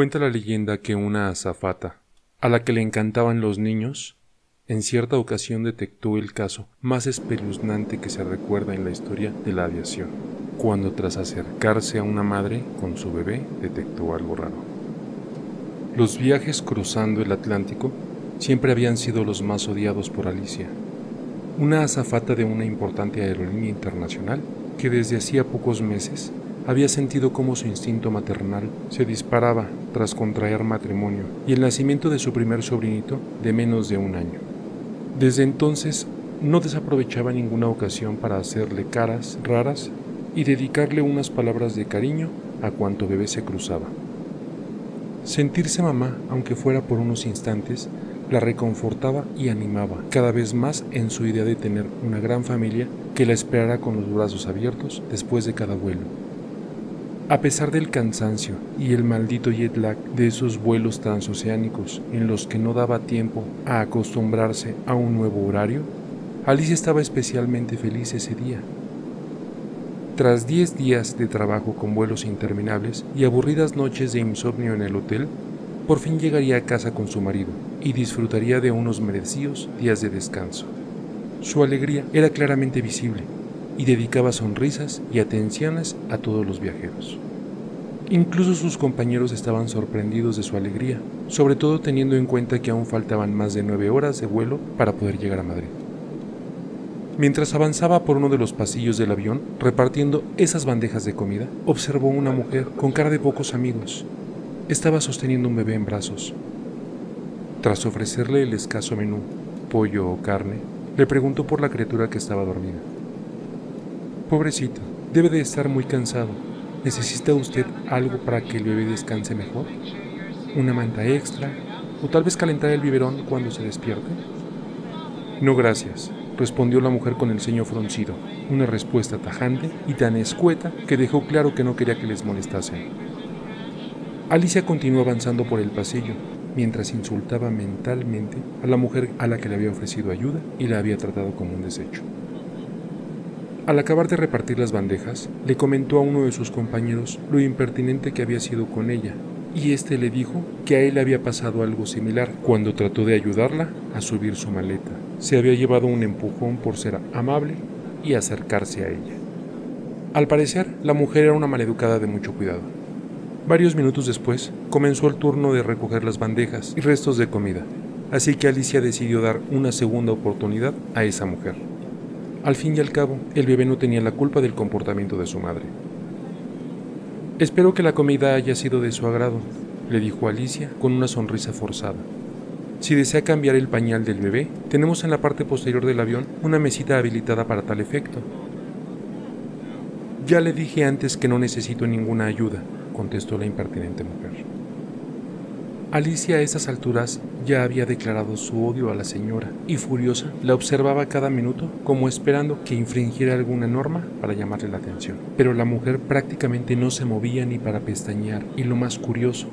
Cuenta la leyenda que una azafata, a la que le encantaban los niños, en cierta ocasión detectó el caso más espeluznante que se recuerda en la historia de la aviación, cuando tras acercarse a una madre con su bebé detectó algo raro. Los viajes cruzando el Atlántico siempre habían sido los más odiados por Alicia, una azafata de una importante aerolínea internacional que desde hacía pocos meses había sentido cómo su instinto maternal se disparaba tras contraer matrimonio y el nacimiento de su primer sobrinito de menos de un año. Desde entonces no desaprovechaba ninguna ocasión para hacerle caras raras y dedicarle unas palabras de cariño a cuanto bebé se cruzaba. Sentirse mamá, aunque fuera por unos instantes, la reconfortaba y animaba cada vez más en su idea de tener una gran familia que la esperara con los brazos abiertos después de cada vuelo. A pesar del cansancio y el maldito jet lag de esos vuelos transoceánicos en los que no daba tiempo a acostumbrarse a un nuevo horario, Alicia estaba especialmente feliz ese día. Tras diez días de trabajo con vuelos interminables y aburridas noches de insomnio en el hotel, por fin llegaría a casa con su marido y disfrutaría de unos merecidos días de descanso. Su alegría era claramente visible y dedicaba sonrisas y atenciones a todos los viajeros. Incluso sus compañeros estaban sorprendidos de su alegría, sobre todo teniendo en cuenta que aún faltaban más de nueve horas de vuelo para poder llegar a Madrid. Mientras avanzaba por uno de los pasillos del avión, repartiendo esas bandejas de comida, observó una mujer con cara de pocos amigos. Estaba sosteniendo un bebé en brazos. Tras ofrecerle el escaso menú, pollo o carne, le preguntó por la criatura que estaba dormida. Pobrecito, debe de estar muy cansado. ¿Necesita usted algo para que el bebé descanse mejor? ¿Una manta extra? ¿O tal vez calentar el biberón cuando se despierte? No, gracias, respondió la mujer con el ceño fruncido, una respuesta tajante y tan escueta que dejó claro que no quería que les molestasen. Alicia continuó avanzando por el pasillo, mientras insultaba mentalmente a la mujer a la que le había ofrecido ayuda y la había tratado como un desecho. Al acabar de repartir las bandejas, le comentó a uno de sus compañeros lo impertinente que había sido con ella, y éste le dijo que a él había pasado algo similar cuando trató de ayudarla a subir su maleta. Se había llevado un empujón por ser amable y acercarse a ella. Al parecer, la mujer era una maleducada de mucho cuidado. Varios minutos después, comenzó el turno de recoger las bandejas y restos de comida, así que Alicia decidió dar una segunda oportunidad a esa mujer. Al fin y al cabo, el bebé no tenía la culpa del comportamiento de su madre. Espero que la comida haya sido de su agrado, le dijo Alicia con una sonrisa forzada. Si desea cambiar el pañal del bebé, tenemos en la parte posterior del avión una mesita habilitada para tal efecto. Ya le dije antes que no necesito ninguna ayuda, contestó la impertinente mujer. Alicia a esas alturas ya había declarado su odio a la señora y furiosa la observaba cada minuto como esperando que infringiera alguna norma para llamarle la atención. Pero la mujer prácticamente no se movía ni para pestañear y lo más curioso,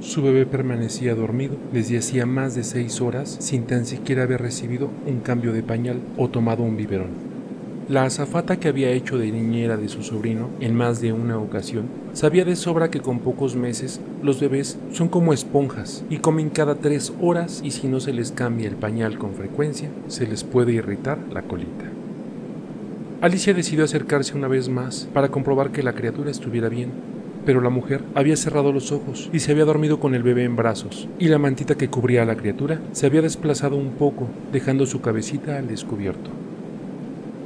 su bebé permanecía dormido desde hacía más de seis horas sin tan siquiera haber recibido un cambio de pañal o tomado un biberón. La azafata que había hecho de niñera de su sobrino en más de una ocasión sabía de sobra que con pocos meses los bebés son como esponjas y comen cada tres horas y si no se les cambia el pañal con frecuencia se les puede irritar la colita. Alicia decidió acercarse una vez más para comprobar que la criatura estuviera bien, pero la mujer había cerrado los ojos y se había dormido con el bebé en brazos, y la mantita que cubría a la criatura se había desplazado un poco, dejando su cabecita al descubierto.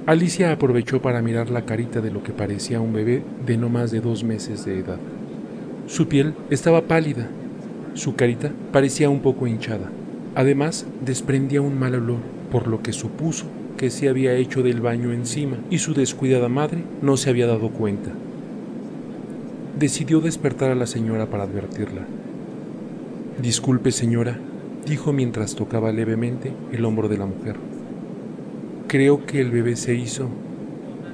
Alicia aprovechó para mirar la carita de lo que parecía un bebé de no más de dos meses de edad. Su piel estaba pálida, su carita parecía un poco hinchada. Además, desprendía un mal olor, por lo que supuso que se había hecho del baño encima y su descuidada madre no se había dado cuenta. Decidió despertar a la señora para advertirla. Disculpe, señora, dijo mientras tocaba levemente el hombro de la mujer. Creo que el bebé se hizo.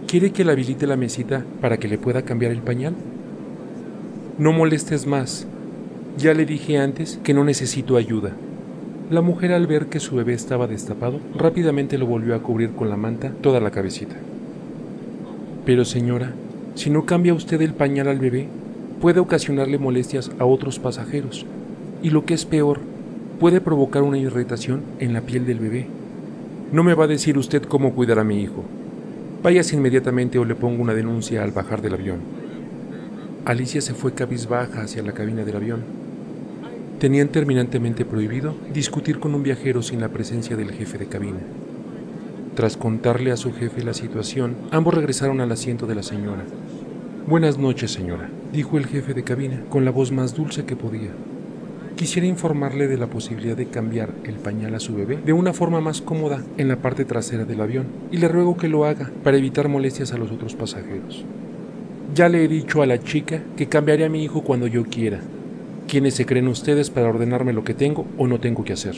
¿Quiere que le habilite la mesita para que le pueda cambiar el pañal? No molestes más. Ya le dije antes que no necesito ayuda. La mujer al ver que su bebé estaba destapado, rápidamente lo volvió a cubrir con la manta toda la cabecita. Pero señora, si no cambia usted el pañal al bebé, puede ocasionarle molestias a otros pasajeros y lo que es peor, puede provocar una irritación en la piel del bebé. No me va a decir usted cómo cuidar a mi hijo. Váyase inmediatamente o le pongo una denuncia al bajar del avión. Alicia se fue cabizbaja hacia la cabina del avión. Tenían terminantemente prohibido discutir con un viajero sin la presencia del jefe de cabina. Tras contarle a su jefe la situación, ambos regresaron al asiento de la señora. Buenas noches, señora, dijo el jefe de cabina con la voz más dulce que podía. Quisiera informarle de la posibilidad de cambiar el pañal a su bebé de una forma más cómoda en la parte trasera del avión y le ruego que lo haga para evitar molestias a los otros pasajeros. Ya le he dicho a la chica que cambiaré a mi hijo cuando yo quiera. ¿Quiénes se creen ustedes para ordenarme lo que tengo o no tengo que hacer?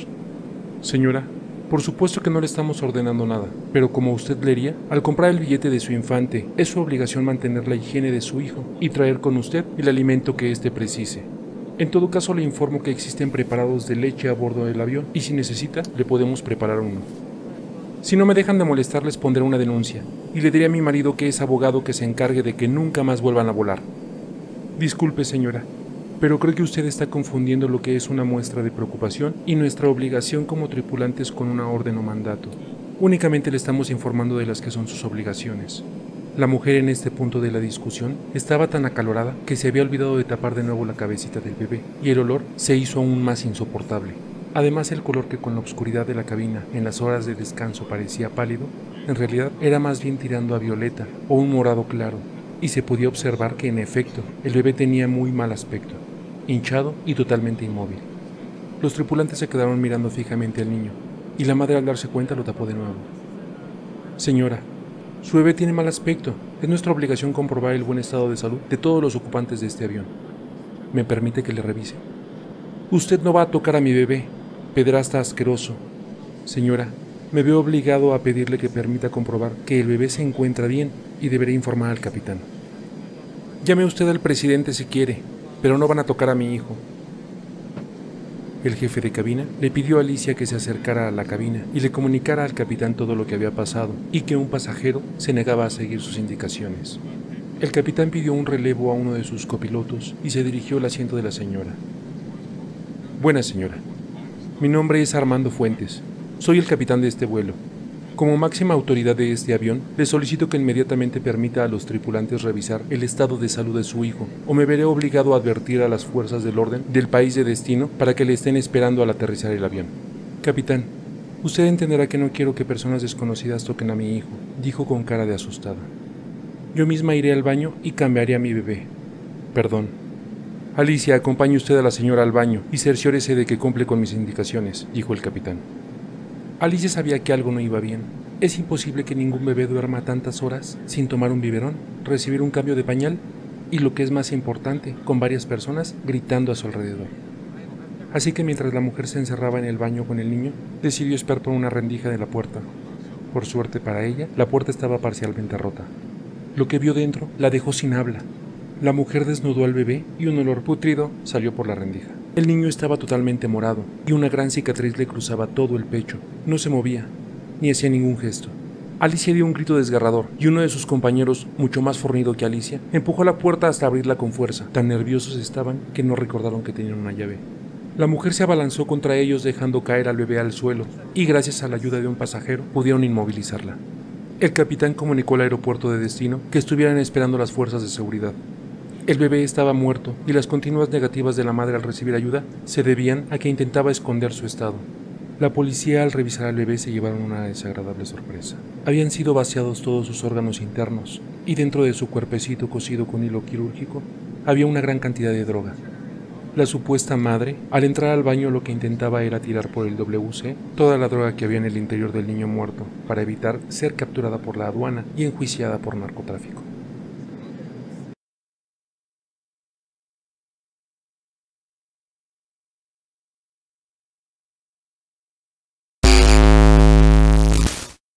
Señora, por supuesto que no le estamos ordenando nada, pero como usted leería, al comprar el billete de su infante, es su obligación mantener la higiene de su hijo y traer con usted el alimento que éste precise. En todo caso, le informo que existen preparados de leche a bordo del avión y si necesita, le podemos preparar uno. Si no me dejan de molestar, les pondré una denuncia y le diré a mi marido que es abogado que se encargue de que nunca más vuelvan a volar. Disculpe, señora, pero creo que usted está confundiendo lo que es una muestra de preocupación y nuestra obligación como tripulantes con una orden o mandato. Únicamente le estamos informando de las que son sus obligaciones. La mujer en este punto de la discusión estaba tan acalorada que se había olvidado de tapar de nuevo la cabecita del bebé, y el olor se hizo aún más insoportable. Además, el color que con la oscuridad de la cabina en las horas de descanso parecía pálido, en realidad era más bien tirando a violeta o un morado claro, y se podía observar que en efecto el bebé tenía muy mal aspecto hinchado y totalmente inmóvil. Los tripulantes se quedaron mirando fijamente al niño, y la madre al darse cuenta lo tapó de nuevo. Señora, su bebé tiene mal aspecto. Es nuestra obligación comprobar el buen estado de salud de todos los ocupantes de este avión. ¿Me permite que le revise? Usted no va a tocar a mi bebé, pedrasta asqueroso. Señora, me veo obligado a pedirle que permita comprobar que el bebé se encuentra bien y deberé informar al capitán. Llame usted al presidente si quiere, pero no van a tocar a mi hijo. El jefe de cabina le pidió a Alicia que se acercara a la cabina y le comunicara al capitán todo lo que había pasado y que un pasajero se negaba a seguir sus indicaciones. El capitán pidió un relevo a uno de sus copilotos y se dirigió al asiento de la señora. Buena señora, mi nombre es Armando Fuentes. Soy el capitán de este vuelo. Como máxima autoridad de este avión, le solicito que inmediatamente permita a los tripulantes revisar el estado de salud de su hijo, o me veré obligado a advertir a las fuerzas del orden del país de destino para que le estén esperando al aterrizar el avión. Capitán, usted entenderá que no quiero que personas desconocidas toquen a mi hijo, dijo con cara de asustada. Yo misma iré al baño y cambiaré a mi bebé. Perdón. Alicia, acompañe usted a la señora al baño y cerciórese de que cumple con mis indicaciones, dijo el capitán. Alicia sabía que algo no iba bien. Es imposible que ningún bebé duerma tantas horas sin tomar un biberón, recibir un cambio de pañal y lo que es más importante, con varias personas gritando a su alrededor. Así que mientras la mujer se encerraba en el baño con el niño, decidió esperar por una rendija de la puerta. Por suerte para ella, la puerta estaba parcialmente rota. Lo que vio dentro la dejó sin habla. La mujer desnudó al bebé y un olor putrido salió por la rendija. El niño estaba totalmente morado y una gran cicatriz le cruzaba todo el pecho. No se movía, ni hacía ningún gesto. Alicia dio un grito desgarrador y uno de sus compañeros, mucho más fornido que Alicia, empujó la puerta hasta abrirla con fuerza. Tan nerviosos estaban que no recordaron que tenían una llave. La mujer se abalanzó contra ellos dejando caer al bebé al suelo y gracias a la ayuda de un pasajero pudieron inmovilizarla. El capitán comunicó al aeropuerto de destino que estuvieran esperando las fuerzas de seguridad. El bebé estaba muerto y las continuas negativas de la madre al recibir ayuda se debían a que intentaba esconder su estado. La policía al revisar al bebé se llevaron una desagradable sorpresa. Habían sido vaciados todos sus órganos internos y dentro de su cuerpecito cosido con hilo quirúrgico había una gran cantidad de droga. La supuesta madre, al entrar al baño, lo que intentaba era tirar por el WC toda la droga que había en el interior del niño muerto, para evitar ser capturada por la aduana y enjuiciada por narcotráfico.